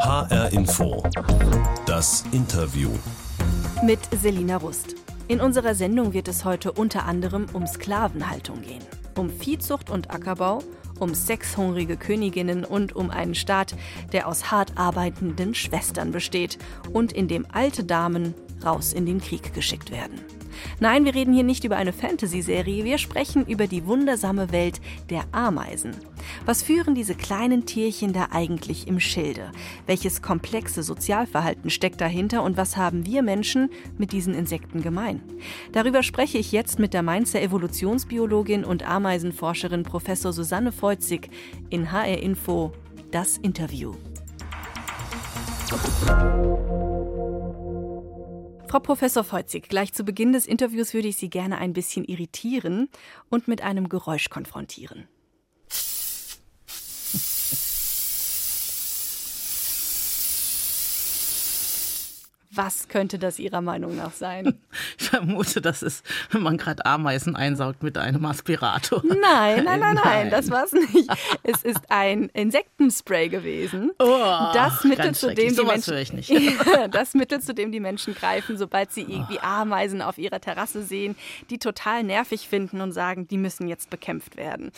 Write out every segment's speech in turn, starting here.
HR Info. Das Interview. Mit Selina Rust. In unserer Sendung wird es heute unter anderem um Sklavenhaltung gehen, um Viehzucht und Ackerbau, um sexhungrige Königinnen und um einen Staat, der aus hart arbeitenden Schwestern besteht und in dem alte Damen raus in den Krieg geschickt werden. Nein, wir reden hier nicht über eine Fantasy-Serie, wir sprechen über die wundersame Welt der Ameisen. Was führen diese kleinen Tierchen da eigentlich im Schilde? Welches komplexe Sozialverhalten steckt dahinter und was haben wir Menschen mit diesen Insekten gemein? Darüber spreche ich jetzt mit der Mainzer Evolutionsbiologin und Ameisenforscherin Professor Susanne Feuzig in HR Info das Interview. Frau Professor Feuzig, gleich zu Beginn des Interviews würde ich Sie gerne ein bisschen irritieren und mit einem Geräusch konfrontieren. Was könnte das Ihrer Meinung nach sein? Ich vermute, das ist, wenn man gerade Ameisen einsaugt mit einem Aspirator. Nein, nein, nein, nein, das war es nicht. Es ist ein Insektenspray gewesen. Oh, das Mittel, zu dem die Menschen, das Mittel, zu dem die Menschen greifen, sobald sie irgendwie Oh. Ameisen auf ihrer Terrasse sehen, die total nervig finden und sagen, die müssen jetzt bekämpft werden.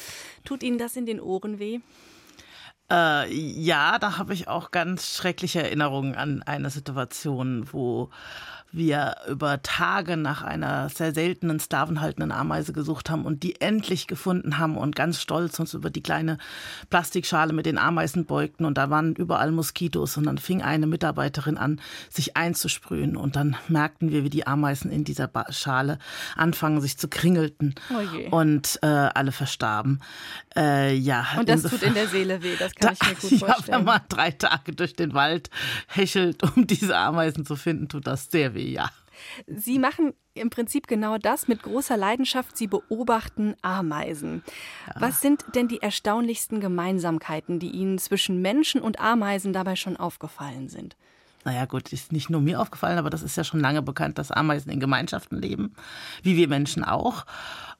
Tut Ihnen das in den Ohren weh? Äh, ja, da habe ich auch ganz schreckliche Erinnerungen an eine Situation, wo wir über Tage nach einer sehr seltenen sklavenhaltenden Ameise gesucht haben und die endlich gefunden haben und ganz stolz uns über die kleine Plastikschale mit den Ameisen beugten. Und da waren überall Moskitos. Und dann fing eine Mitarbeiterin an, sich einzusprühen. Und dann merkten wir, wie die Ameisen in dieser Schale anfangen, sich zu kringelten. Oh und äh, alle verstarben. Äh, ja, Und das tut in der Seele weh, das kann ich mir gut ja, wenn vorstellen. man drei Tage durch den Wald hechelt, um diese Ameisen zu finden, tut das sehr weh, ja. Sie machen im Prinzip genau das mit großer Leidenschaft. Sie beobachten Ameisen. Was sind denn die erstaunlichsten Gemeinsamkeiten, die Ihnen zwischen Menschen und Ameisen dabei schon aufgefallen sind? Naja, gut, ist nicht nur mir aufgefallen, aber das ist ja schon lange bekannt, dass Ameisen in Gemeinschaften leben, wie wir Menschen auch.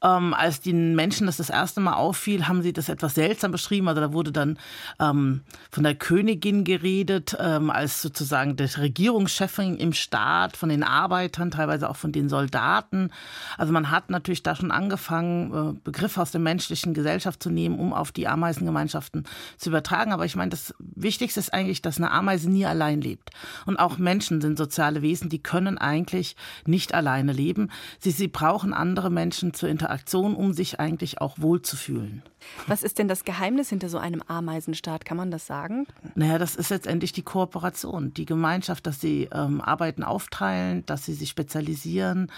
Ähm, als den Menschen das das erste Mal auffiel, haben sie das etwas seltsam beschrieben. Also da wurde dann ähm, von der Königin geredet, ähm, als sozusagen der Regierungschefin im Staat, von den Arbeitern, teilweise auch von den Soldaten. Also man hat natürlich da schon angefangen, äh, Begriffe aus der menschlichen Gesellschaft zu nehmen, um auf die Ameisengemeinschaften zu übertragen. Aber ich meine, das Wichtigste ist eigentlich, dass eine Ameise nie allein lebt. Und auch Menschen sind soziale Wesen, die können eigentlich nicht alleine leben. Sie, sie brauchen andere Menschen zur Interaktion, um sich eigentlich auch wohlzufühlen. Was ist denn das Geheimnis hinter so einem Ameisenstaat? Kann man das sagen? Naja, das ist letztendlich die Kooperation, die Gemeinschaft, dass sie ähm, Arbeiten aufteilen, dass sie sich spezialisieren.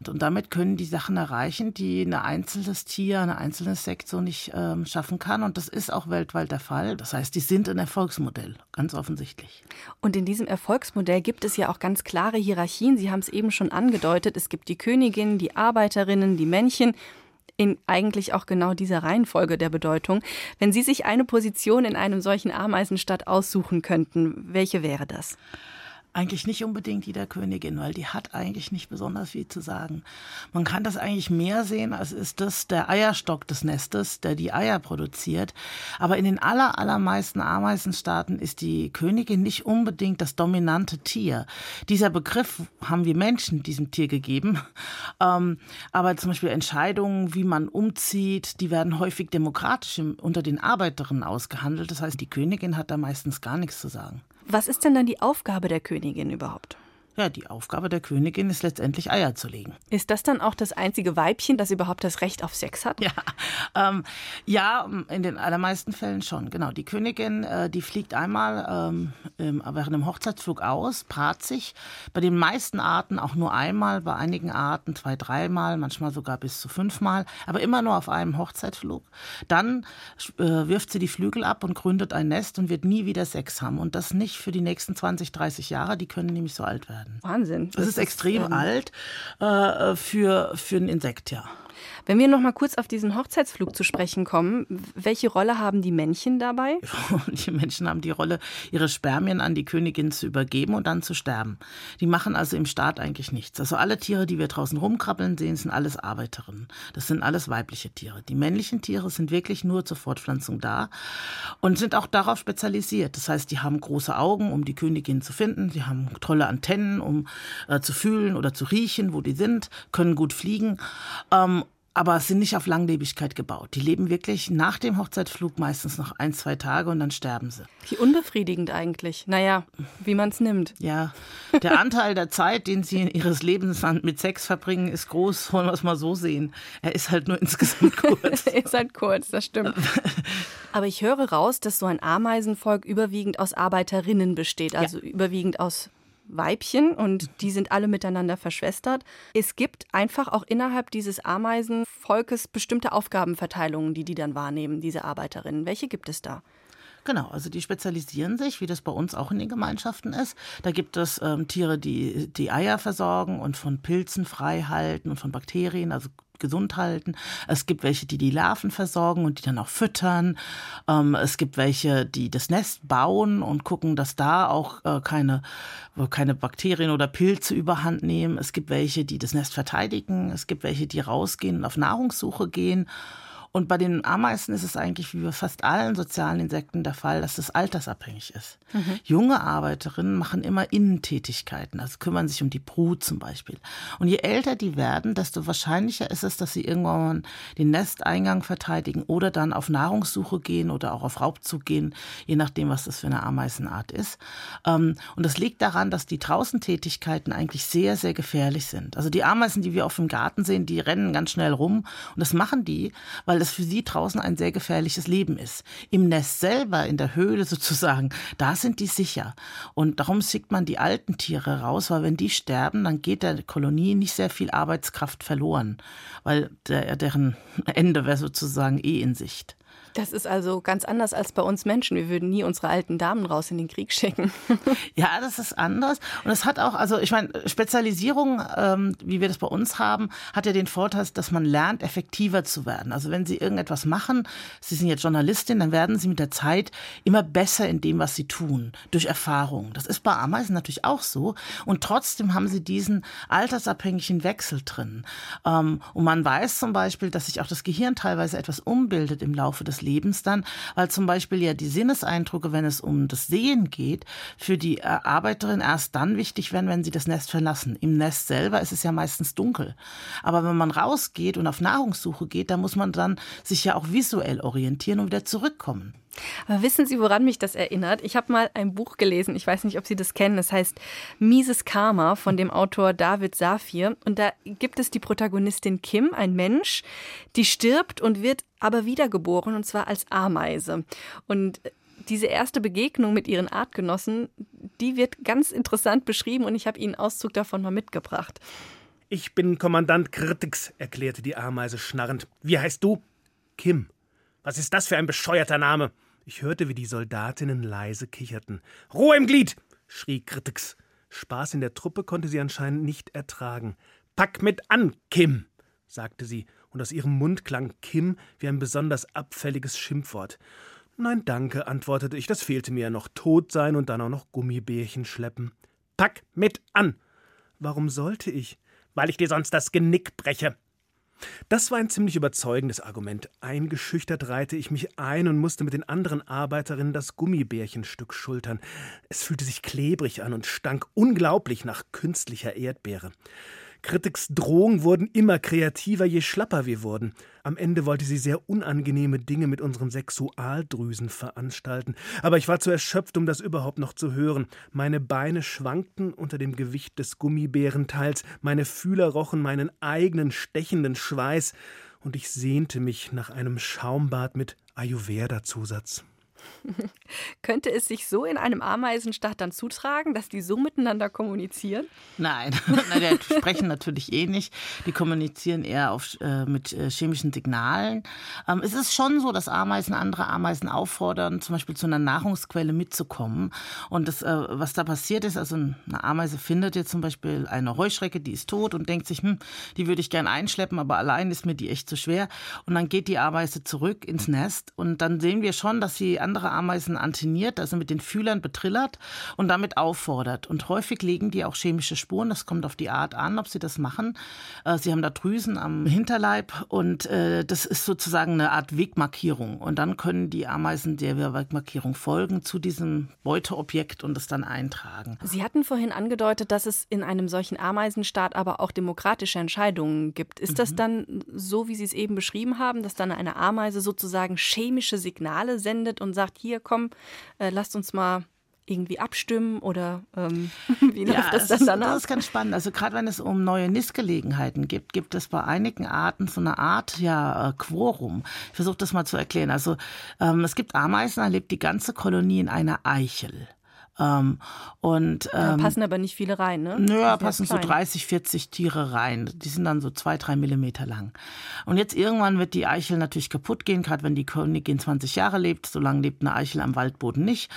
Und, und damit können die Sachen erreichen, die ein einzelnes Tier, ein einzelnes Sekt so nicht ähm, schaffen kann. Und das ist auch weltweit der Fall. Das heißt, die sind ein Erfolgsmodell, ganz offensichtlich. Und in diesem Erfolgsmodell gibt es ja auch ganz klare Hierarchien. Sie haben es eben schon angedeutet. Es gibt die Königin, die Arbeiterinnen, die Männchen. In eigentlich auch genau dieser Reihenfolge der Bedeutung. Wenn Sie sich eine Position in einem solchen Ameisenstadt aussuchen könnten, welche wäre das? Eigentlich nicht unbedingt die der Königin, weil die hat eigentlich nicht besonders viel zu sagen. Man kann das eigentlich mehr sehen, als ist das der Eierstock des Nestes, der die Eier produziert. Aber in den aller, allermeisten Ameisenstaaten ist die Königin nicht unbedingt das dominante Tier. Dieser Begriff haben wir Menschen diesem Tier gegeben. Ähm, aber zum Beispiel Entscheidungen, wie man umzieht, die werden häufig demokratisch unter den Arbeiterinnen ausgehandelt. Das heißt, die Königin hat da meistens gar nichts zu sagen. Was ist denn dann die Aufgabe der Königin überhaupt? Ja, die Aufgabe der Königin ist letztendlich Eier zu legen. Ist das dann auch das einzige Weibchen, das überhaupt das Recht auf Sex hat? Ja, ähm, ja, in den allermeisten Fällen schon. Genau. Die Königin, äh, die fliegt einmal ähm, während dem Hochzeitsflug aus, paart sich. Bei den meisten Arten auch nur einmal, bei einigen Arten zwei, dreimal, manchmal sogar bis zu fünfmal, aber immer nur auf einem Hochzeitsflug. Dann äh, wirft sie die Flügel ab und gründet ein Nest und wird nie wieder Sex haben. Und das nicht für die nächsten 20, 30 Jahre. Die können nämlich so alt werden. Wahnsinn. Das ist extrem ähm, alt äh, für, für ein Insekt, ja. Wenn wir noch mal kurz auf diesen Hochzeitsflug zu sprechen kommen, welche Rolle haben die Männchen dabei? Die Männchen haben die Rolle, ihre Spermien an die Königin zu übergeben und dann zu sterben. Die machen also im Staat eigentlich nichts. Also alle Tiere, die wir draußen rumkrabbeln sehen, sind alles Arbeiterinnen. Das sind alles weibliche Tiere. Die männlichen Tiere sind wirklich nur zur Fortpflanzung da und sind auch darauf spezialisiert. Das heißt, die haben große Augen, um die Königin zu finden. Sie haben tolle Antennen, um äh, zu fühlen oder zu riechen, wo die sind, können gut fliegen. Ähm, aber sind nicht auf Langlebigkeit gebaut. Die leben wirklich nach dem Hochzeitflug meistens noch ein, zwei Tage und dann sterben sie. Wie unbefriedigend eigentlich. Naja, wie man es nimmt. Ja, der Anteil der Zeit, den sie in ihres Lebens mit Sex verbringen, ist groß, wollen wir es mal so sehen. Er ist halt nur insgesamt kurz. er ist halt kurz, das stimmt. Aber ich höre raus, dass so ein Ameisenvolk überwiegend aus Arbeiterinnen besteht, also ja. überwiegend aus Weibchen und die sind alle miteinander verschwestert. Es gibt einfach auch innerhalb dieses Ameisenvolkes bestimmte Aufgabenverteilungen, die die dann wahrnehmen, diese Arbeiterinnen. Welche gibt es da? Genau, also die spezialisieren sich, wie das bei uns auch in den Gemeinschaften ist. Da gibt es ähm, Tiere, die die Eier versorgen und von Pilzen frei halten und von Bakterien, also gesund halten. Es gibt welche, die die Larven versorgen und die dann auch füttern. Ähm, es gibt welche, die das Nest bauen und gucken, dass da auch äh, keine, keine Bakterien oder Pilze überhand nehmen. Es gibt welche, die das Nest verteidigen. Es gibt welche, die rausgehen und auf Nahrungssuche gehen. Und bei den Ameisen ist es eigentlich wie bei fast allen sozialen Insekten der Fall, dass es altersabhängig ist. Mhm. Junge Arbeiterinnen machen immer Innentätigkeiten, also kümmern sich um die Brut zum Beispiel. Und je älter die werden, desto wahrscheinlicher ist es, dass sie irgendwann den Nesteingang verteidigen oder dann auf Nahrungssuche gehen oder auch auf Raubzug gehen, je nachdem, was das für eine Ameisenart ist. Ähm, und das liegt daran, dass die Draußentätigkeiten eigentlich sehr, sehr gefährlich sind. Also die Ameisen, die wir auf dem Garten sehen, die rennen ganz schnell rum und das machen die, weil weil es für sie draußen ein sehr gefährliches Leben ist. Im Nest selber, in der Höhle sozusagen, da sind die sicher. Und darum schickt man die alten Tiere raus, weil wenn die sterben, dann geht der Kolonie nicht sehr viel Arbeitskraft verloren, weil der, deren Ende wäre sozusagen eh in Sicht. Das ist also ganz anders als bei uns Menschen. Wir würden nie unsere alten Damen raus in den Krieg schicken. ja, das ist anders. Und es hat auch, also ich meine, Spezialisierung, ähm, wie wir das bei uns haben, hat ja den Vorteil, dass man lernt, effektiver zu werden. Also wenn Sie irgendetwas machen, Sie sind jetzt Journalistin, dann werden Sie mit der Zeit immer besser in dem, was Sie tun, durch Erfahrung. Das ist bei Ameisen natürlich auch so. Und trotzdem haben Sie diesen altersabhängigen Wechsel drin. Ähm, und man weiß zum Beispiel, dass sich auch das Gehirn teilweise etwas umbildet im Laufe des Lebens. Lebens dann, weil zum Beispiel ja die Sinneseindrücke, wenn es um das Sehen geht, für die äh, Arbeiterin erst dann wichtig werden, wenn sie das Nest verlassen. Im Nest selber ist es ja meistens dunkel. Aber wenn man rausgeht und auf Nahrungssuche geht, dann muss man dann sich ja auch visuell orientieren und wieder zurückkommen. Aber wissen Sie, woran mich das erinnert? Ich habe mal ein Buch gelesen, ich weiß nicht, ob Sie das kennen, es heißt Mieses Karma von dem Autor David Safir. Und da gibt es die Protagonistin Kim, ein Mensch, die stirbt und wird aber wiedergeboren, und zwar als Ameise. Und diese erste Begegnung mit ihren Artgenossen, die wird ganz interessant beschrieben und ich habe Ihnen Auszug davon mal mitgebracht. Ich bin Kommandant Kritix, erklärte die Ameise schnarrend. Wie heißt du? Kim. Was ist das für ein bescheuerter Name? Ich hörte, wie die Soldatinnen leise kicherten. Ruhe im Glied! schrie Kritix. Spaß in der Truppe konnte sie anscheinend nicht ertragen. Pack mit an, Kim, sagte sie, und aus ihrem Mund klang Kim wie ein besonders abfälliges Schimpfwort. Nein, danke, antwortete ich, das fehlte mir ja noch tot sein und dann auch noch Gummibärchen schleppen. Pack mit an! Warum sollte ich? Weil ich dir sonst das Genick breche. Das war ein ziemlich überzeugendes Argument. Eingeschüchtert reihte ich mich ein und musste mit den anderen Arbeiterinnen das Gummibärchenstück schultern. Es fühlte sich klebrig an und stank unglaublich nach künstlicher Erdbeere. Kritiks Drohungen wurden immer kreativer, je schlapper wir wurden. Am Ende wollte sie sehr unangenehme Dinge mit unseren Sexualdrüsen veranstalten. Aber ich war zu erschöpft, um das überhaupt noch zu hören. Meine Beine schwankten unter dem Gewicht des Gummibärenteils, meine Fühler rochen meinen eigenen stechenden Schweiß, und ich sehnte mich nach einem Schaumbad mit Ayurveda-Zusatz. Könnte es sich so in einem Ameisenstaat dann zutragen, dass die so miteinander kommunizieren? Nein, Nein die sprechen natürlich eh nicht. Die kommunizieren eher auf, äh, mit äh, chemischen Signalen. Ähm, es ist schon so, dass Ameisen andere Ameisen auffordern, zum Beispiel zu einer Nahrungsquelle mitzukommen. Und das, äh, was da passiert ist, also eine Ameise findet jetzt zum Beispiel eine Heuschrecke, die ist tot und denkt sich, hm, die würde ich gern einschleppen, aber allein ist mir die echt zu schwer. Und dann geht die Ameise zurück ins Nest und dann sehen wir schon, dass sie andere Ameisen anteniert, also mit den Fühlern betrillert und damit auffordert. Und häufig legen die auch chemische Spuren. Das kommt auf die Art an, ob sie das machen. Äh, sie haben da Drüsen am Hinterleib und äh, das ist sozusagen eine Art Wegmarkierung. Und dann können die Ameisen der Wegmarkierung folgen zu diesem Beuteobjekt und es dann eintragen. Sie hatten vorhin angedeutet, dass es in einem solchen Ameisenstaat aber auch demokratische Entscheidungen gibt. Ist mhm. das dann so, wie Sie es eben beschrieben haben, dass dann eine Ameise sozusagen chemische Signale sendet und sagt, hier komm, äh, lasst uns mal irgendwie abstimmen oder ähm, wie läuft ja, das dann danach? Das ist ganz spannend. Also gerade wenn es um neue Nistgelegenheiten gibt, gibt es bei einigen Arten so eine Art ja äh, Quorum. Ich versuche das mal zu erklären. Also ähm, es gibt Ameisen, da lebt die ganze Kolonie in einer Eichel. Ähm, und, ähm, da passen aber nicht viele rein, ne? Naja, passen so 30, 40 Tiere rein. Die sind dann so zwei, drei Millimeter lang. Und jetzt irgendwann wird die Eichel natürlich kaputt gehen, gerade wenn die Königin 20 Jahre lebt. So lange lebt eine Eichel am Waldboden nicht.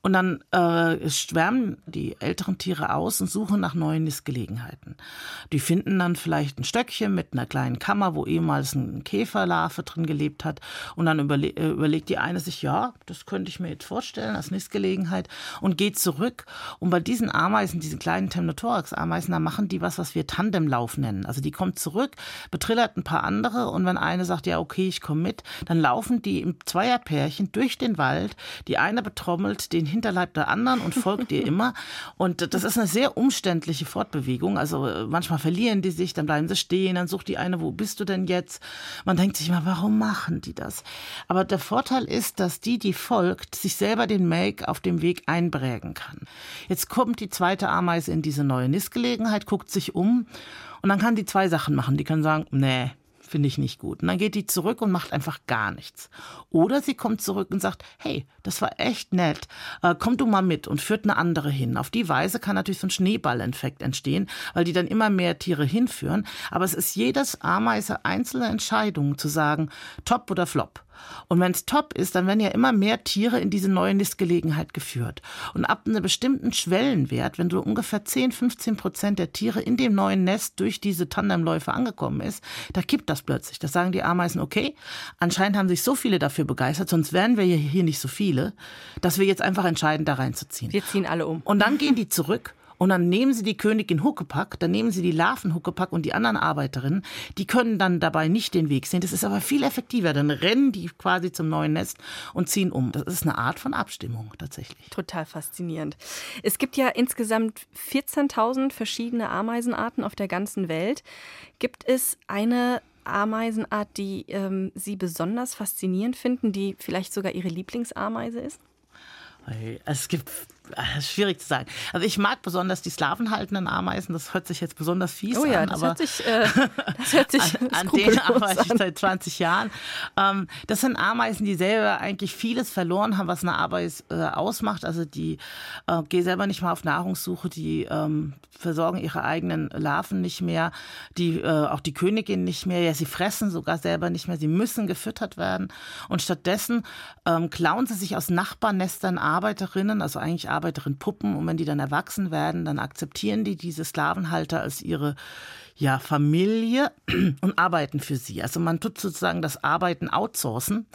Und dann äh, schwärmen die älteren Tiere aus und suchen nach neuen Nistgelegenheiten. Die finden dann vielleicht ein Stöckchen mit einer kleinen Kammer, wo ehemals ein Käferlarve drin gelebt hat. Und dann überle äh, überlegt die eine sich, ja, das könnte ich mir jetzt vorstellen als Nistgelegenheit und geht zurück. Und bei diesen Ameisen, diesen kleinen Temnothorax-Ameisen, da machen die was, was wir Tandemlauf nennen. Also die kommt zurück, betrillert ein paar andere und wenn eine sagt, ja, okay, ich komme mit, dann laufen die im Zweierpärchen durch den Wald. Die eine betrommelt den Hinterleib der anderen und folgt ihr immer. Und das ist eine sehr umständliche Fortbewegung. Also äh, manchmal verlieren die sich, dann bleiben sie stehen, dann sucht die eine, wo bist du denn jetzt? Man denkt sich immer, warum machen die das? Aber der Vorteil ist, dass die, die folgt, sich selber den Make auf dem Weg einprägen kann. Jetzt kommt die zweite Ameise in diese neue Nistgelegenheit, guckt sich um und dann kann die zwei Sachen machen. Die kann sagen, nee, finde ich nicht gut. Und dann geht die zurück und macht einfach gar nichts. Oder sie kommt zurück und sagt, hey, das war echt nett, äh, komm du mal mit und führt eine andere hin. Auf die Weise kann natürlich so ein Schneeballeffekt entstehen, weil die dann immer mehr Tiere hinführen. Aber es ist jedes Ameise einzelne Entscheidung zu sagen, top oder flop. Und wenn es top ist, dann werden ja immer mehr Tiere in diese neue Nistgelegenheit geführt. Und ab einem bestimmten Schwellenwert, wenn du ungefähr 10, 15 Prozent der Tiere in dem neuen Nest durch diese Tandemläufe angekommen ist, da kippt das plötzlich. Da sagen die Ameisen, okay, anscheinend haben sich so viele dafür begeistert, sonst wären wir hier nicht so viele, dass wir jetzt einfach entscheiden, da reinzuziehen. Wir ziehen alle um. Und dann gehen die zurück und dann nehmen sie die Königin Huckepack, dann nehmen sie die Larven Huckepack und die anderen Arbeiterinnen. Die können dann dabei nicht den Weg sehen. Das ist aber viel effektiver. Dann rennen die quasi zum neuen Nest und ziehen um. Das ist eine Art von Abstimmung tatsächlich. Total faszinierend. Es gibt ja insgesamt 14.000 verschiedene Ameisenarten auf der ganzen Welt. Gibt es eine Ameisenart, die ähm, Sie besonders faszinierend finden, die vielleicht sogar Ihre Lieblingsameise ist? Es gibt schwierig zu sagen. Also ich mag besonders die slavenhaltenden Ameisen. Das hört sich jetzt besonders fies oh ja, an. Das hört sich, äh, das hört sich an, an denen arbeite ich seit 20 Jahren. Ähm, das sind Ameisen, die selber eigentlich vieles verloren haben, was eine Ameise äh, ausmacht. Also die äh, gehen selber nicht mal auf Nahrungssuche, die ähm, versorgen ihre eigenen Larven nicht mehr, die äh, auch die Königin nicht mehr. Ja, sie fressen sogar selber nicht mehr. Sie müssen gefüttert werden. Und stattdessen ähm, klauen sie sich aus Nachbarnestern Arbeiterinnen, also eigentlich Arbeiterinnen Puppen und wenn die dann erwachsen werden, dann akzeptieren die diese Sklavenhalter als ihre ja, Familie und arbeiten für sie. Also man tut sozusagen das Arbeiten outsourcen.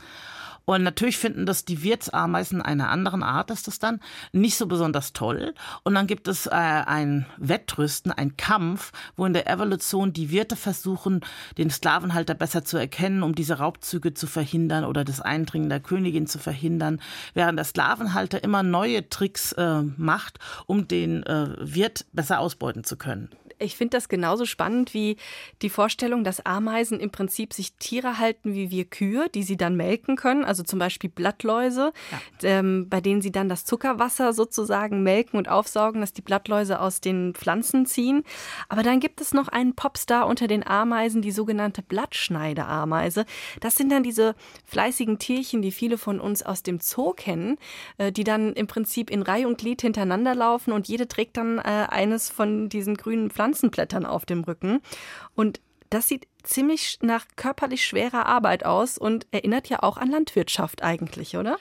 Und natürlich finden das die Wirtsameisen einer anderen Art, ist das dann nicht so besonders toll. Und dann gibt es äh, ein Wettrüsten, ein Kampf, wo in der Evolution die Wirte versuchen, den Sklavenhalter besser zu erkennen, um diese Raubzüge zu verhindern oder das Eindringen der Königin zu verhindern, während der Sklavenhalter immer neue Tricks äh, macht, um den äh, Wirt besser ausbeuten zu können Ich finde das genauso spannend wie die Vorstellung, dass Ameisen im Prinzip sich Tiere halten wie wir Kühe, die sie dann melken können, also zum Beispiel Blattläuse, ja. ähm, bei denen sie dann das Zuckerwasser sozusagen melken und aufsaugen, dass die Blattläuse aus den Pflanzen ziehen. Aber dann gibt es noch einen Popstar unter den Ameisen, die sogenannte Blattschneideameise. Das sind dann diese fleißigen Tierchen, die viele von uns aus dem Zoo kennen, äh, die dann im Prinzip in Reihe und Glied hintereinander laufen und jede trägt dann äh, eines von diesen grünen Pflanzenblättern auf dem Rücken. Und das sieht ziemlich nach körperlich schwerer Arbeit aus und erinnert ja auch an Landwirtschaft eigentlich, oder?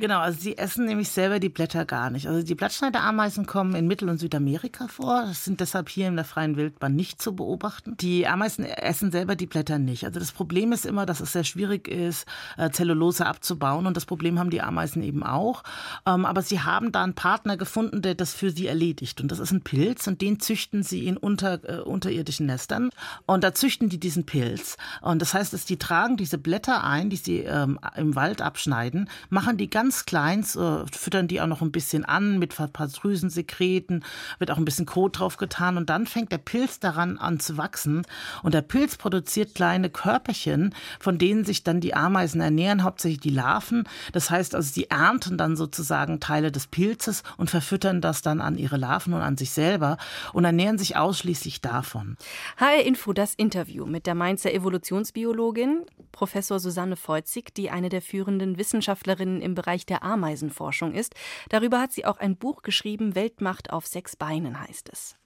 Genau, also sie essen nämlich selber die Blätter gar nicht. Also die Blattschneiderameisen kommen in Mittel- und Südamerika vor. Das sind deshalb hier in der freien Wildbahn nicht zu beobachten. Die Ameisen essen selber die Blätter nicht. Also das Problem ist immer, dass es sehr schwierig ist, äh, Zellulose abzubauen. Und das Problem haben die Ameisen eben auch. Ähm, aber sie haben da einen Partner gefunden, der das für sie erledigt. Und das ist ein Pilz und den züchten sie in unter, äh, unterirdischen Nestern. Und da züchten die diesen Pilz. Und das heißt, dass die tragen diese Blätter ein, die sie ähm, im Wald abschneiden, machen die ganz ganz klein, äh, füttern die auch noch ein bisschen an mit ein paar Drüsensekreten, wird auch ein bisschen Kot drauf getan und dann fängt der Pilz daran an zu wachsen und der Pilz produziert kleine Körperchen, von denen sich dann die Ameisen ernähren, hauptsächlich die Larven. Das heißt also, sie ernten dann sozusagen Teile des Pilzes und verfüttern das dann an ihre Larven und an sich selber und ernähren sich ausschließlich davon. HR Info, das Interview mit der Mainzer Evolutionsbiologin Professor Susanne Feuzig, die eine der führenden Wissenschaftlerinnen im Bereich Bereich der Ameisenforschung ist. Darüber hat sie auch ein Buch geschrieben, Weltmacht auf sechs Beinen heißt es.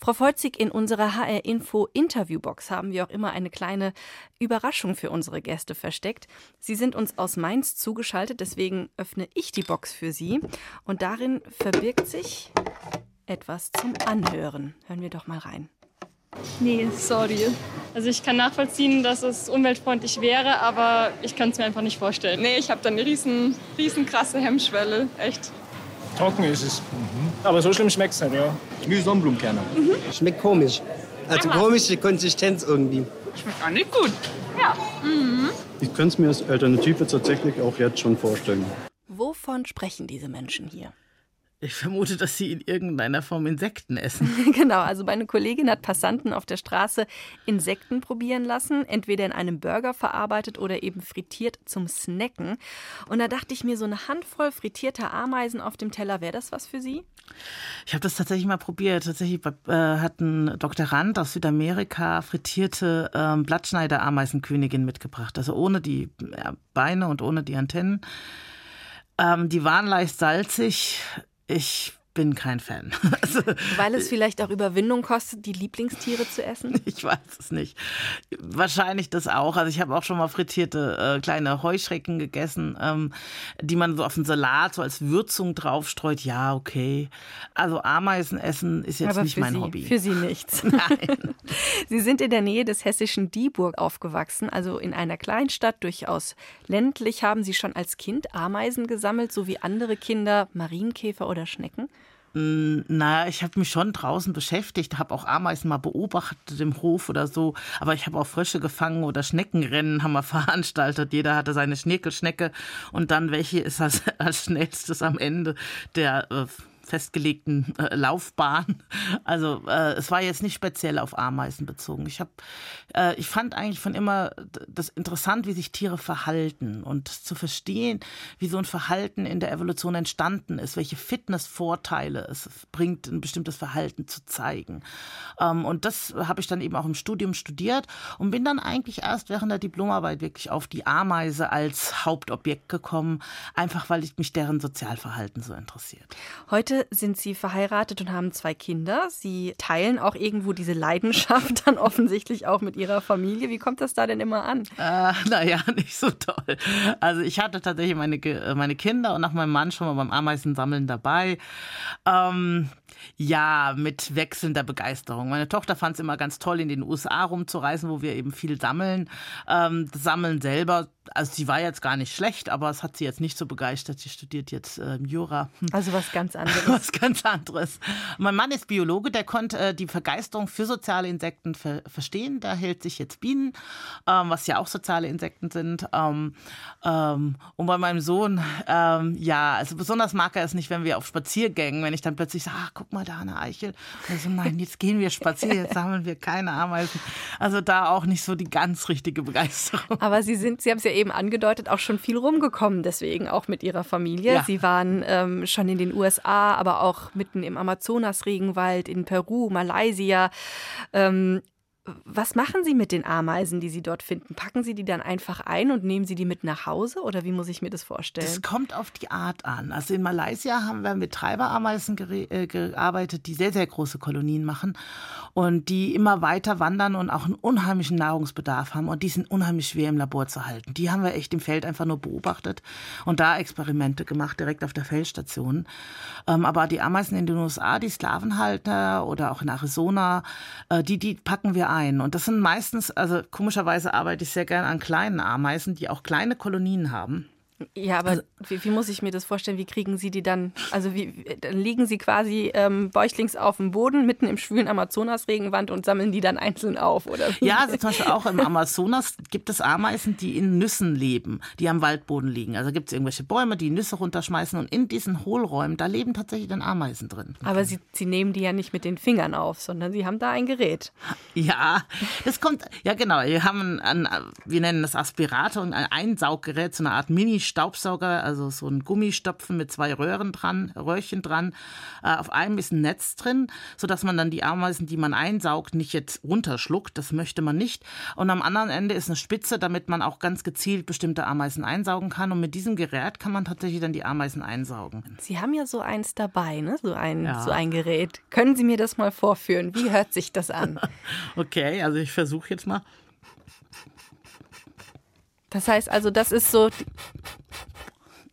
Frau Feuzig, in unserer HR Info Interviewbox haben wir auch immer eine kleine Überraschung für unsere Gäste versteckt. Sie sind uns aus Mainz zugeschaltet, deswegen öffne ich die Box für Sie und darin verbirgt sich etwas zum Anhören. Hören wir doch mal rein. Nee, sorry. Also ich kann nachvollziehen, dass es umweltfreundlich wäre, aber ich kann es mir einfach nicht vorstellen. Nee, ich habe da eine riesen, riesen krasse Hemmschwelle, echt. Trocken ist es. Mhm. Aber so schlimm schmeckt es nicht, ja. Wie Sonnenblumenkerne. Mhm. Schmeckt komisch. Also komische Konsistenz irgendwie. Schmeckt auch nicht gut. Ja. Mhm. Ich könnte es mir als Alternative tatsächlich auch jetzt schon vorstellen. Wovon sprechen diese Menschen hier? Ich vermute, dass sie in irgendeiner Form Insekten essen. genau, also meine Kollegin hat Passanten auf der Straße Insekten probieren lassen, entweder in einem Burger verarbeitet oder eben frittiert zum Snacken. Und da dachte ich mir, so eine Handvoll frittierter Ameisen auf dem Teller, wäre das was für Sie? Ich habe das tatsächlich mal probiert. Tatsächlich äh, hat ein Doktorand aus Südamerika frittierte äh, Blattschneider-Ameisenkönigin mitgebracht. Also ohne die äh, Beine und ohne die Antennen. Ähm, die waren leicht salzig ich bin kein Fan. Also, Weil es vielleicht auch Überwindung kostet, die Lieblingstiere zu essen? Ich weiß es nicht. Wahrscheinlich das auch. Also ich habe auch schon mal frittierte äh, kleine Heuschrecken gegessen, ähm, die man so auf den Salat so als Würzung draufstreut. Ja, okay. Also Ameisen essen ist jetzt Aber nicht mein Sie, Hobby. Für Sie nichts. Nein. Sie sind in der Nähe des hessischen Dieburg aufgewachsen, also in einer Kleinstadt, durchaus ländlich. Haben Sie schon als Kind Ameisen gesammelt, so wie andere Kinder Marienkäfer oder Schnecken? Hm, naja, ich habe mich schon draußen beschäftigt, habe auch Ameisen mal beobachtet im Hof oder so, aber ich habe auch Frösche gefangen oder Schneckenrennen haben wir veranstaltet. Jeder hatte seine Schnekelschnecke. Und dann welche ist als, als schnellstes am Ende? Der äh, festgelegten äh, Laufbahn. Also äh, es war jetzt nicht speziell auf Ameisen bezogen. Ich habe, äh, ich fand eigentlich von immer das interessant, wie sich Tiere verhalten und zu verstehen, wie so ein Verhalten in der Evolution entstanden ist, welche Fitnessvorteile es bringt, ein bestimmtes Verhalten zu zeigen. Ähm, und das habe ich dann eben auch im Studium studiert und bin dann eigentlich erst während der Diplomarbeit wirklich auf die Ameise als Hauptobjekt gekommen, einfach weil ich mich deren Sozialverhalten so interessiert. Heute sind Sie verheiratet und haben zwei Kinder. Sie teilen auch irgendwo diese Leidenschaft dann offensichtlich auch mit Ihrer Familie. Wie kommt das da denn immer an? Äh, naja, nicht so toll. Also ich hatte tatsächlich meine, meine Kinder und nach meinem Mann schon mal beim Ameisensammeln dabei. Ähm, ja, mit wechselnder Begeisterung. Meine Tochter fand es immer ganz toll, in den USA rumzureisen, wo wir eben viel sammeln. Ähm, Sammeln selber, also sie war jetzt gar nicht schlecht, aber es hat sie jetzt nicht so begeistert. Sie studiert jetzt äh, Jura. Also was ganz anderes. Anderes. Was ganz anderes. Mein Mann ist Biologe, der konnte äh, die Begeisterung für soziale Insekten ver verstehen. Da hält sich jetzt Bienen, ähm, was ja auch soziale Insekten sind. Ähm, ähm, und bei meinem Sohn, ähm, ja, also besonders mag er es nicht, wenn wir auf Spaziergängen, wenn ich dann plötzlich sage, ach, guck mal da eine Eichel. Und so, nein, jetzt gehen wir spazieren, jetzt sammeln wir keine Ameisen. Also da auch nicht so die ganz richtige Begeisterung. Aber Sie sind, Sie haben es ja eben angedeutet, auch schon viel rumgekommen, deswegen auch mit Ihrer Familie. Ja. Sie waren ähm, schon in den USA, aber auch mitten im Amazonas-Regenwald, in Peru, Malaysia. Ähm, was machen Sie mit den Ameisen, die Sie dort finden? Packen Sie die dann einfach ein und nehmen Sie die mit nach Hause oder wie muss ich mir das vorstellen? Es kommt auf die Art an. Also in Malaysia haben wir mit Treiberameisen äh, gearbeitet, die sehr, sehr große Kolonien machen und die immer weiter wandern und auch einen unheimlichen Nahrungsbedarf haben und die sind unheimlich schwer im Labor zu halten. Die haben wir echt im Feld einfach nur beobachtet und da Experimente gemacht, direkt auf der Feldstation. Ähm, aber die Ameisen in den USA, die Sklavenhalter oder auch in Arizona, äh, die, die packen wir ein. Und das sind meistens, also komischerweise arbeite ich sehr gerne an kleinen Ameisen, die auch kleine Kolonien haben. Ja, aber also, wie, wie, muss ich mir das vorstellen? Wie kriegen Sie die dann? Also wie dann liegen Sie quasi ähm, bäuchlings auf dem Boden mitten im schwülen Amazonas-Regenwand und sammeln die dann einzeln auf, oder? Ja, also zum Beispiel auch im Amazonas gibt es Ameisen, die in Nüssen leben, die am Waldboden liegen. Also gibt es irgendwelche Bäume, die Nüsse runterschmeißen und in diesen Hohlräumen, da leben tatsächlich dann Ameisen drin. Aber Sie, Sie nehmen die ja nicht mit den Fingern auf, sondern Sie haben da ein Gerät. Ja, das kommt, ja genau, wir haben ein, wir nennen das Aspirator, ein Einsauggerät, so eine Art Mini- Staubsauger, also so ein Gummistopfen mit zwei Röhren dran, Röhrchen dran. Äh, auf einem ist ein Netz drin, sodass man dann die Ameisen, die man einsaugt, nicht jetzt runterschluckt. Das möchte man nicht. Und am anderen Ende ist eine Spitze, damit man auch ganz gezielt bestimmte Ameisen einsaugen kann. Und mit diesem Gerät kann man tatsächlich dann die Ameisen einsaugen. Sie haben ja so eins dabei, ne? so, ein, ja. so ein Gerät. Können Sie mir das mal vorführen? Wie hört sich das an? okay, also ich versuche jetzt mal. Das heißt also, das ist so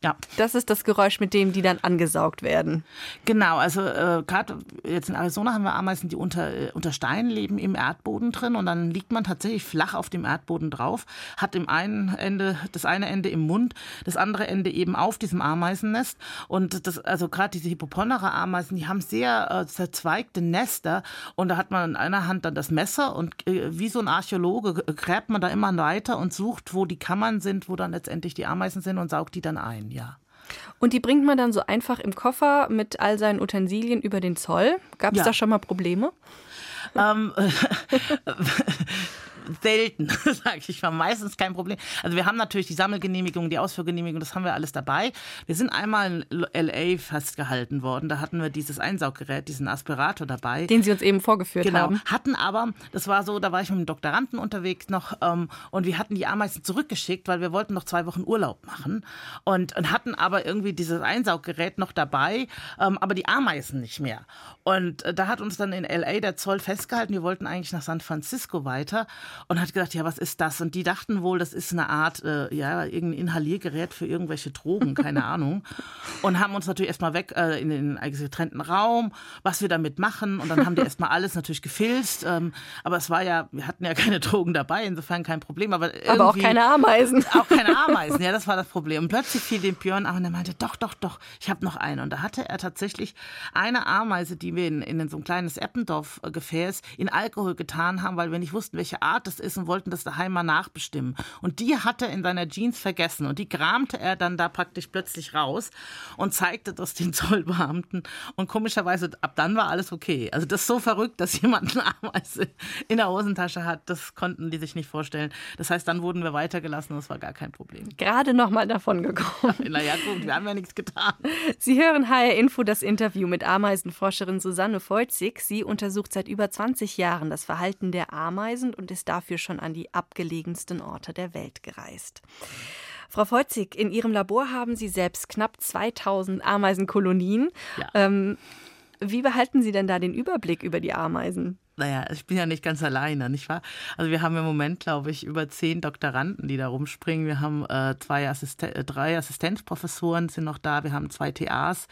ja. Das ist das Geräusch, mit dem die dann angesaugt werden. Genau, also äh, gerade jetzt in Arizona haben wir Ameisen, die unter, äh, unter Steinen leben, im Erdboden drin und dann liegt man tatsächlich flach auf dem Erdboden drauf, hat im einen Ende, das eine Ende im Mund, das andere Ende eben auf diesem Ameisennest und das, also gerade diese Hippoponera-Ameisen, die haben sehr äh, zerzweigte Nester und da hat man in einer Hand dann das Messer und äh, wie so ein Archäologe gräbt man da immer weiter und sucht, wo die Kammern sind, wo dann letztendlich die Ameisen sind und saugt die dann ein ja. Und die bringt man dann so einfach im Koffer mit all seinen Utensilien über den Zoll. Gab es ja. da schon mal Probleme? Ähm, selten, sage ich mal. Meistens kein Problem. Also wir haben natürlich die Sammelgenehmigung, die Ausführgenehmigung, das haben wir alles dabei. Wir sind einmal in LA festgehalten worden. Da hatten wir dieses Einsauggerät, diesen Aspirator dabei. Den Sie uns eben vorgeführt genau. haben. Hatten aber, das war so, da war ich mit einem Doktoranden unterwegs noch ähm, und wir hatten die Ameisen zurückgeschickt, weil wir wollten noch zwei Wochen Urlaub machen und, und hatten aber irgendwie dieses Einsauggerät noch dabei, ähm, aber die Ameisen nicht mehr. Und äh, da hat uns dann in LA der Zoll festgehalten. Wir wollten eigentlich nach San Francisco weiter und hat gedacht, ja, was ist das? Und die dachten wohl, das ist eine Art, äh, ja, irgendein Inhaliergerät für irgendwelche Drogen, keine Ahnung. Und haben uns natürlich erstmal weg äh, in den getrennten Raum, was wir damit machen. Und dann haben die erstmal alles natürlich gefilzt. Ähm, aber es war ja, wir hatten ja keine Drogen dabei, insofern kein Problem. Aber, aber auch keine Ameisen. Auch keine Ameisen, ja, das war das Problem. Und plötzlich fiel dem Björn auf und er meinte, doch, doch, doch, ich habe noch eine. Und da hatte er tatsächlich eine Ameise, die wir in, in so ein kleines Eppendorf-Gefäß in Alkohol getan haben, weil wir nicht wussten, welche Art das ist und wollten das daheim mal nachbestimmen. Und die hat er in seiner Jeans vergessen und die kramte er dann da praktisch plötzlich raus und zeigte das den Zollbeamten. Und komischerweise, ab dann war alles okay. Also das ist so verrückt, dass jemand eine Ameise in der Hosentasche hat, das konnten die sich nicht vorstellen. Das heißt, dann wurden wir weitergelassen und es war gar kein Problem. Gerade noch mal davon gekommen. naja, gut, wir haben ja nichts getan. Sie hören HR Info das Interview mit Ameisenforscherin Susanne Feuzig. Sie untersucht seit über 20 Jahren das Verhalten der Ameisen und ist dafür schon an die abgelegensten Orte der Welt gereist. Frau Feuzig, in Ihrem Labor haben Sie selbst knapp 2000 Ameisenkolonien. Ja. Ähm, wie behalten Sie denn da den Überblick über die Ameisen? Naja, ich bin ja nicht ganz alleine, nicht wahr? Also wir haben im Moment, glaube ich, über zehn Doktoranden, die da rumspringen. Wir haben äh, zwei Assisten äh, drei Assistenzprofessoren sind noch da. Wir haben zwei TAs,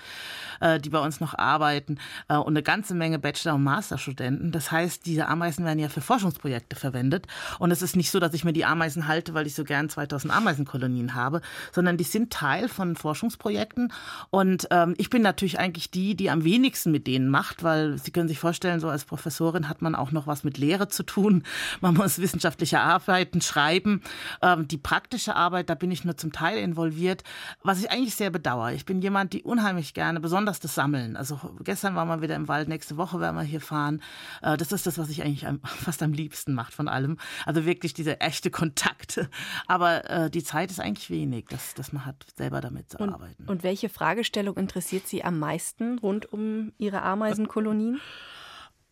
äh, die bei uns noch arbeiten äh, und eine ganze Menge Bachelor- und Masterstudenten. Das heißt, diese Ameisen werden ja für Forschungsprojekte verwendet. Und es ist nicht so, dass ich mir die Ameisen halte, weil ich so gern 2000 Ameisenkolonien habe, sondern die sind Teil von Forschungsprojekten. Und ähm, ich bin natürlich eigentlich die, die am wenigsten mit denen macht, weil Sie können sich vorstellen, so als Professorin hat hat man auch noch was mit Lehre zu tun. Man muss wissenschaftliche Arbeiten schreiben. Ähm, die praktische Arbeit, da bin ich nur zum Teil involviert, was ich eigentlich sehr bedauere. Ich bin jemand, die unheimlich gerne, besonders das Sammeln. Also gestern waren wir wieder im Wald, nächste Woche werden wir hier fahren. Äh, das ist das, was ich eigentlich fast am liebsten macht von allem. Also wirklich diese echte Kontakte. Aber äh, die Zeit ist eigentlich wenig, dass, dass man hat, selber damit zu und, arbeiten. Und welche Fragestellung interessiert Sie am meisten rund um Ihre Ameisenkolonien?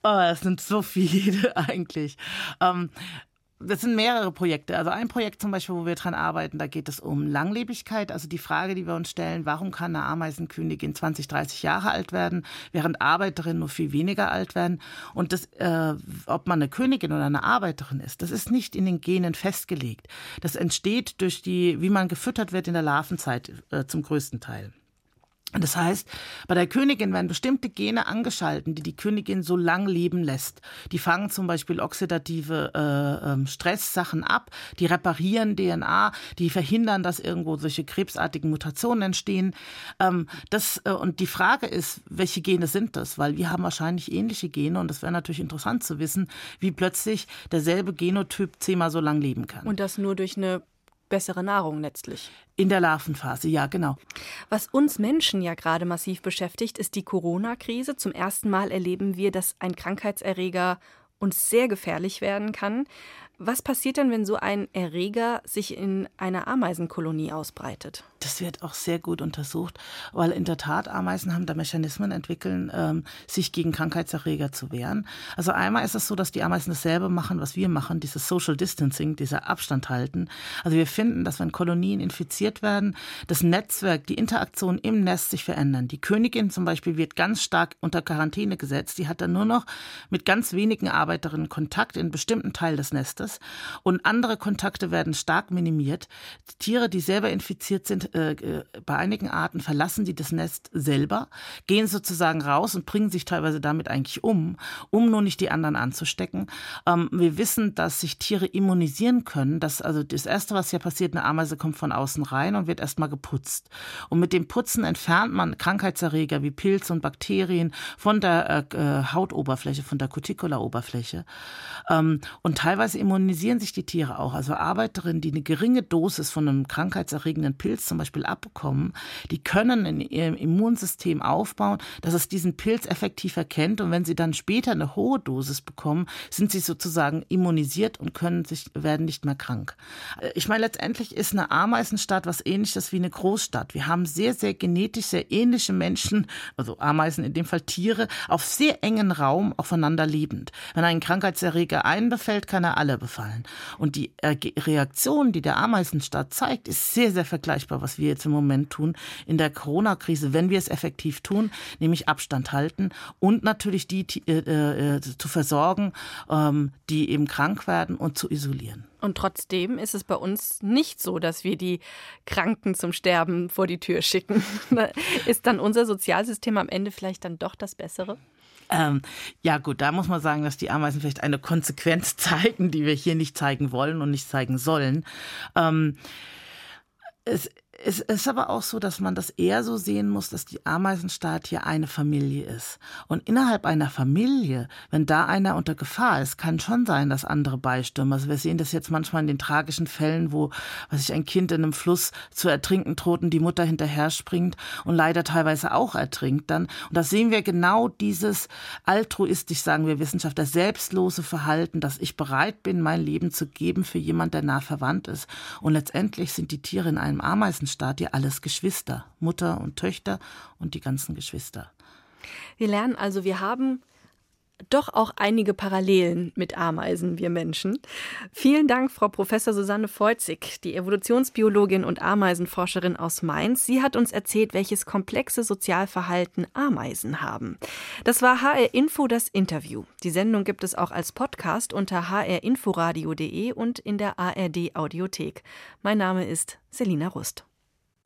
Oh, es sind so viele eigentlich. Ähm, das sind mehrere Projekte. Also ein Projekt zum Beispiel, wo wir dran arbeiten, da geht es um Langlebigkeit. Also die Frage, die wir uns stellen, warum kann eine Ameisenkönigin 20, 30 Jahre alt werden, während Arbeiterinnen nur viel weniger alt werden? Und das, äh, ob man eine Königin oder eine Arbeiterin ist, das ist nicht in den Genen festgelegt. Das entsteht durch die, wie man gefüttert wird in der Larvenzeit äh, zum größten Teil. Das heißt, bei der Königin werden bestimmte Gene angeschalten, die die Königin so lang leben lässt. Die fangen zum Beispiel oxidative äh, ähm, Stresssachen ab, die reparieren DNA, die verhindern, dass irgendwo solche krebsartigen Mutationen entstehen. Ähm, das, äh, und die Frage ist, welche Gene sind das? Weil wir haben wahrscheinlich ähnliche Gene und es wäre natürlich interessant zu wissen, wie plötzlich derselbe Genotyp zehnmal so lang leben kann. Und das nur durch eine bessere Nahrung letztlich. In der Larvenphase, ja, genau. Was uns Menschen ja gerade massiv beschäftigt, ist die Corona-Krise. Zum ersten Mal erleben wir, dass ein Krankheitserreger uns sehr gefährlich werden kann. Was passiert denn, wenn so ein Erreger sich in einer Ameisenkolonie ausbreitet? Das wird auch sehr gut untersucht, weil in der Tat Ameisen haben da Mechanismen entwickeln, ähm, sich gegen Krankheitserreger zu wehren. Also einmal ist es so, dass die Ameisen dasselbe machen, was wir machen, dieses Social Distancing, dieser Abstand halten. Also wir finden, dass wenn Kolonien infiziert werden, das Netzwerk, die Interaktion im Nest sich verändern. Die Königin zum Beispiel wird ganz stark unter Quarantäne gesetzt. Die hat dann nur noch mit ganz wenigen Arbeiterinnen Kontakt in bestimmten Teil des Nestes und andere Kontakte werden stark minimiert. Tiere, die selber infiziert sind, äh, äh, bei einigen Arten verlassen die das Nest selber, gehen sozusagen raus und bringen sich teilweise damit eigentlich um, um nur nicht die anderen anzustecken. Ähm, wir wissen, dass sich Tiere immunisieren können. Das, also das Erste, was ja passiert, eine Ameise kommt von außen rein und wird erstmal geputzt. Und mit dem Putzen entfernt man Krankheitserreger wie Pilze und Bakterien von der äh, äh Hautoberfläche, von der Cuticula-Oberfläche. Ähm, und teilweise immunisieren sich die Tiere auch. Also Arbeiterinnen, die eine geringe Dosis von einem krankheitserregenden Pilz zum Beispiel abbekommen, die können in ihrem Immunsystem aufbauen, dass es diesen Pilz effektiv erkennt. Und wenn sie dann später eine hohe Dosis bekommen, sind sie sozusagen immunisiert und können sich, werden nicht mehr krank. Ich meine, letztendlich ist eine Ameisenstadt was ähnliches wie eine Großstadt. Wir haben sehr, sehr genetisch sehr ähnliche Menschen, also Ameisen in dem Fall Tiere, auf sehr engen Raum aufeinander lebend. Wenn ein Krankheitserreger einen befällt, kann er alle befallen. Und die Reaktion, die der Ameisenstaat zeigt, ist sehr, sehr vergleichbar, was wir jetzt im Moment tun in der Corona-Krise, wenn wir es effektiv tun, nämlich Abstand halten und natürlich die äh, äh, zu versorgen, ähm, die eben krank werden und zu isolieren. Und trotzdem ist es bei uns nicht so, dass wir die Kranken zum Sterben vor die Tür schicken. ist dann unser Sozialsystem am Ende vielleicht dann doch das Bessere? Ähm, ja gut, da muss man sagen, dass die Ameisen vielleicht eine Konsequenz zeigen, die wir hier nicht zeigen wollen und nicht zeigen sollen. Ähm, es, es ist aber auch so, dass man das eher so sehen muss, dass die Ameisenstaat hier eine Familie ist. Und innerhalb einer Familie, wenn da einer unter Gefahr ist, kann schon sein, dass andere beistürmen. Also wir sehen das jetzt manchmal in den tragischen Fällen, wo, was ich, ein Kind in einem Fluss zu ertrinken droht und die Mutter hinterher springt und leider teilweise auch ertrinkt dann. Und da sehen wir genau dieses altruistisch, sagen wir Wissenschaftler, selbstlose Verhalten, dass ich bereit bin, mein Leben zu geben für jemand, der nah verwandt ist. Und letztendlich sind die Tiere in einem Ameisenstaat Stadie alles Geschwister, Mutter und Töchter und die ganzen Geschwister. Wir lernen also, wir haben doch auch einige Parallelen mit Ameisen, wir Menschen. Vielen Dank, Frau Professor Susanne Feuzig, die Evolutionsbiologin und Ameisenforscherin aus Mainz. Sie hat uns erzählt, welches komplexe Sozialverhalten Ameisen haben. Das war HR Info das Interview. Die Sendung gibt es auch als Podcast unter hrinforadio.de und in der ARD Audiothek. Mein Name ist Selina Rust.